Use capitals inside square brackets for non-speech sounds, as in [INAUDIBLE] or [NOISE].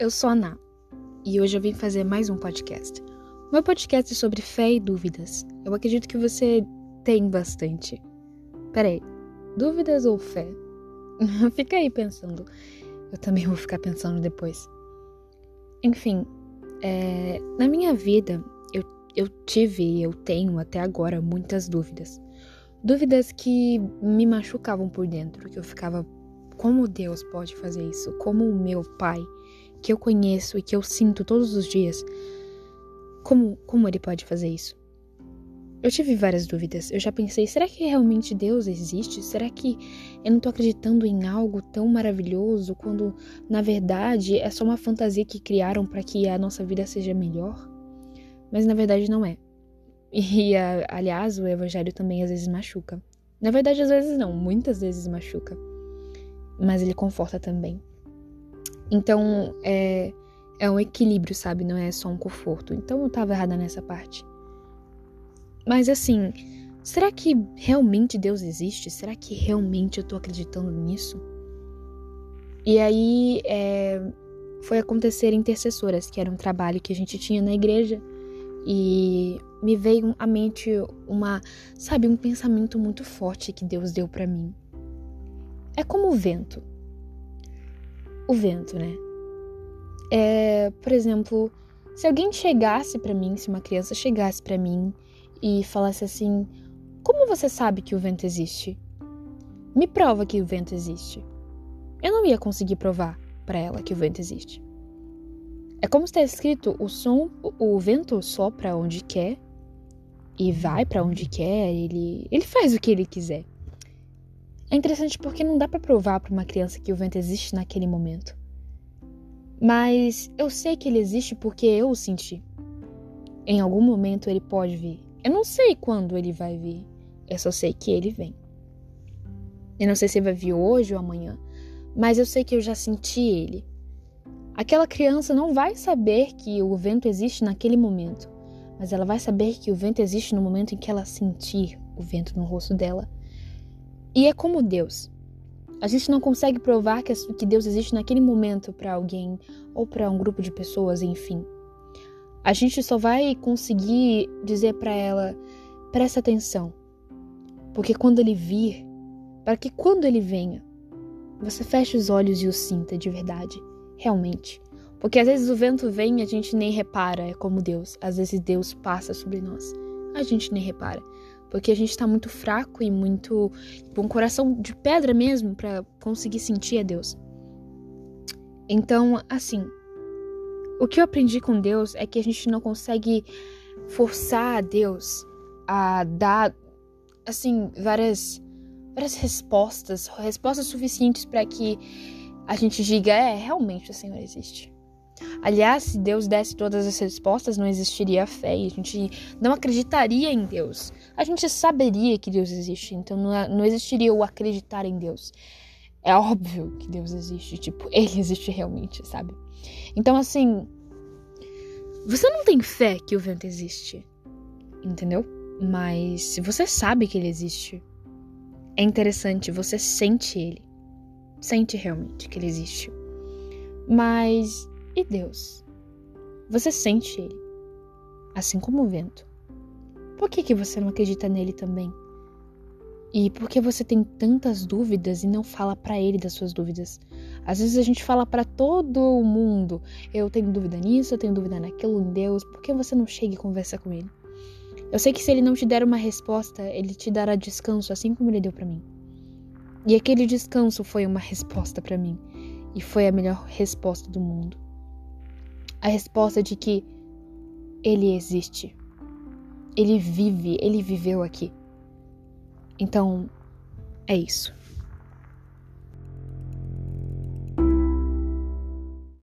eu sou a Ná e hoje eu vim fazer mais um podcast. Meu podcast é sobre fé e dúvidas. Eu acredito que você tem bastante. Peraí, dúvidas ou fé? [LAUGHS] Fica aí pensando. Eu também vou ficar pensando depois. Enfim, é, na minha vida eu, eu tive e eu tenho até agora muitas dúvidas. Dúvidas que me machucavam por dentro, que eu ficava como Deus pode fazer isso? Como o meu Pai, que eu conheço e que eu sinto todos os dias, como, como ele pode fazer isso? Eu tive várias dúvidas. Eu já pensei, será que realmente Deus existe? Será que eu não tô acreditando em algo tão maravilhoso quando na verdade é só uma fantasia que criaram para que a nossa vida seja melhor? Mas na verdade não é. E [LAUGHS] aliás, o evangelho também às vezes machuca. Na verdade, às vezes não, muitas vezes machuca mas ele conforta também. Então, é, é um equilíbrio, sabe? Não é só um conforto. Então, eu tava errada nessa parte. Mas assim, será que realmente Deus existe? Será que realmente eu tô acreditando nisso? E aí, é, foi acontecer intercessoras, que era um trabalho que a gente tinha na igreja. E me veio à mente uma, sabe, um pensamento muito forte que Deus deu para mim. É como o vento. O vento, né? É, por exemplo, se alguém chegasse para mim, se uma criança chegasse para mim e falasse assim: Como você sabe que o vento existe? Me prova que o vento existe. Eu não ia conseguir provar para ela que o vento existe. É como está escrito: o som, o vento sopra onde quer e vai para onde quer, ele, ele faz o que ele quiser. É interessante porque não dá para provar para uma criança que o vento existe naquele momento. Mas eu sei que ele existe porque eu o senti. Em algum momento ele pode vir. Eu não sei quando ele vai vir. Eu só sei que ele vem. Eu não sei se ele vai vir hoje ou amanhã, mas eu sei que eu já senti ele. Aquela criança não vai saber que o vento existe naquele momento, mas ela vai saber que o vento existe no momento em que ela sentir o vento no rosto dela. E é como Deus. A gente não consegue provar que, Deus existe naquele momento para alguém ou para um grupo de pessoas, enfim. A gente só vai conseguir dizer para ela: presta atenção, porque quando ele vir, para que quando ele venha, você feche os olhos e o sinta de verdade, realmente. Porque às vezes o vento vem e a gente nem repara, é como Deus. Às vezes Deus passa sobre nós, a gente nem repara porque a gente tá muito fraco e muito com um coração de pedra mesmo para conseguir sentir a Deus. Então, assim, o que eu aprendi com Deus é que a gente não consegue forçar a Deus a dar assim várias várias respostas, respostas suficientes para que a gente diga é, realmente o Senhor existe. Aliás, se Deus desse todas as respostas, não existiria fé e a gente não acreditaria em Deus. A gente saberia que Deus existe, então não existiria o acreditar em Deus. É óbvio que Deus existe, tipo, [LAUGHS] ele existe realmente, sabe? Então, assim, você não tem fé que o vento existe, entendeu? Mas se você sabe que ele existe, é interessante, você sente ele. Sente realmente que ele existe. Mas e Deus? Você sente ele, assim como o vento. Por que, que você não acredita nele também? E por que você tem tantas dúvidas e não fala para ele das suas dúvidas? Às vezes a gente fala para todo mundo: eu tenho dúvida nisso, eu tenho dúvida naquilo, em Deus. Por que você não chega e conversa com ele? Eu sei que se ele não te der uma resposta, ele te dará descanso, assim como ele deu para mim. E aquele descanso foi uma resposta para mim, e foi a melhor resposta do mundo a resposta de que ele existe. Ele vive, ele viveu aqui. Então, é isso.